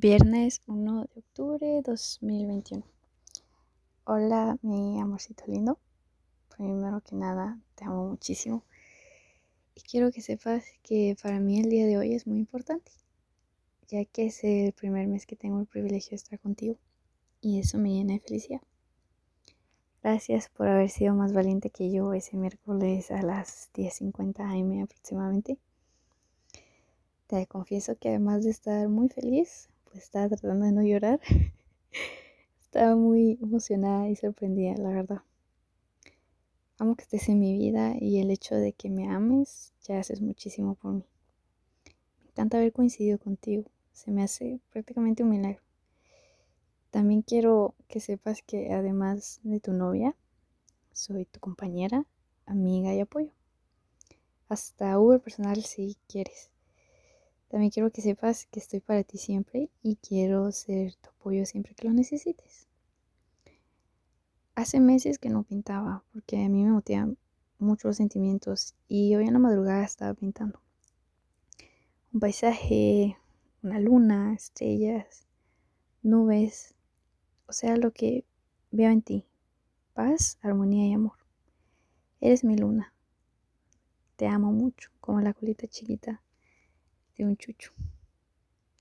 Viernes 1 de octubre 2021. Hola, mi amorcito lindo. Primero que nada, te amo muchísimo. Y quiero que sepas que para mí el día de hoy es muy importante, ya que es el primer mes que tengo el privilegio de estar contigo. Y eso me llena de felicidad. Gracias por haber sido más valiente que yo ese miércoles a las 10.50 am aproximadamente. Te confieso que además de estar muy feliz, pues estaba tratando de no llorar. estaba muy emocionada y sorprendida, la verdad. Amo que estés en mi vida y el hecho de que me ames ya haces muchísimo por mí. Me encanta haber coincidido contigo. Se me hace prácticamente un milagro. También quiero que sepas que además de tu novia, soy tu compañera, amiga y apoyo. Hasta Uber personal si quieres. También quiero que sepas que estoy para ti siempre y quiero ser tu apoyo siempre que lo necesites. Hace meses que no pintaba porque a mí me motivan mucho los sentimientos y hoy en la madrugada estaba pintando. Un paisaje, una luna, estrellas, nubes, o sea, lo que veo en ti. Paz, armonía y amor. Eres mi luna. Te amo mucho, como la colita chiquita de un chucho.